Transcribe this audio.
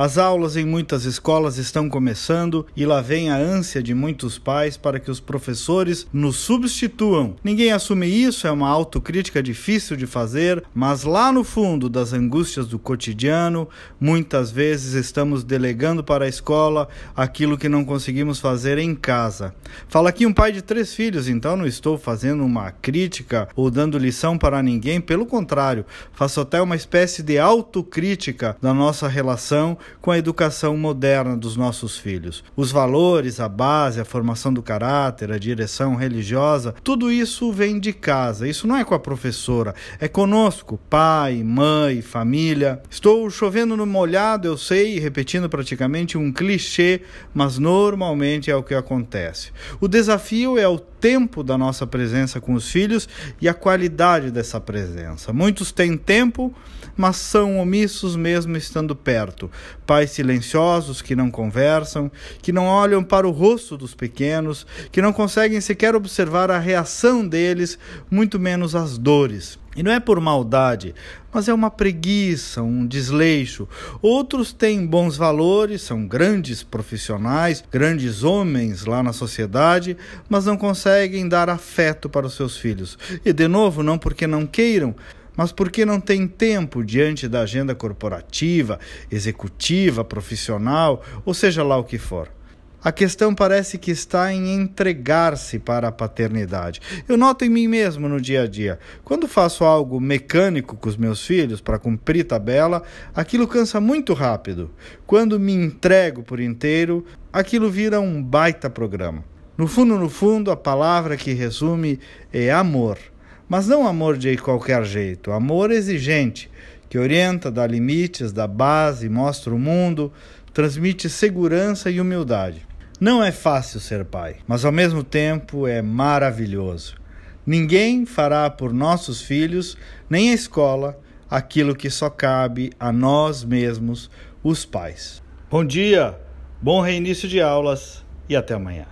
As aulas em muitas escolas estão começando e lá vem a ânsia de muitos pais para que os professores nos substituam. Ninguém assume isso, é uma autocrítica difícil de fazer, mas lá no fundo das angústias do cotidiano, muitas vezes estamos delegando para a escola aquilo que não conseguimos fazer em casa. Fala aqui um pai de três filhos, então não estou fazendo uma crítica ou dando lição para ninguém, pelo contrário, faço até uma espécie de autocrítica da nossa relação com a educação moderna dos nossos filhos. Os valores, a base, a formação do caráter, a direção religiosa, tudo isso vem de casa. Isso não é com a professora, é conosco, pai, mãe, família. Estou chovendo no molhado, eu sei, repetindo praticamente um clichê, mas normalmente é o que acontece. O desafio é o tempo da nossa presença com os filhos e a qualidade dessa presença. Muitos têm tempo, mas são omissos mesmo estando perto. Pais silenciosos que não conversam, que não olham para o rosto dos pequenos, que não conseguem sequer observar a reação deles, muito menos as dores. E não é por maldade, mas é uma preguiça, um desleixo. Outros têm bons valores, são grandes profissionais, grandes homens lá na sociedade, mas não conseguem dar afeto para os seus filhos. E de novo, não porque não queiram, mas porque não têm tempo diante da agenda corporativa, executiva, profissional, ou seja lá o que for. A questão parece que está em entregar-se para a paternidade. Eu noto em mim mesmo no dia a dia. Quando faço algo mecânico com os meus filhos para cumprir tabela, aquilo cansa muito rápido. Quando me entrego por inteiro, aquilo vira um baita programa. No fundo, no fundo, a palavra que resume é amor. Mas não amor de qualquer jeito, amor exigente, que orienta, dá limites, dá base, mostra o mundo, transmite segurança e humildade. Não é fácil ser pai, mas ao mesmo tempo é maravilhoso. Ninguém fará por nossos filhos, nem a escola, aquilo que só cabe a nós mesmos, os pais. Bom dia, bom reinício de aulas e até amanhã.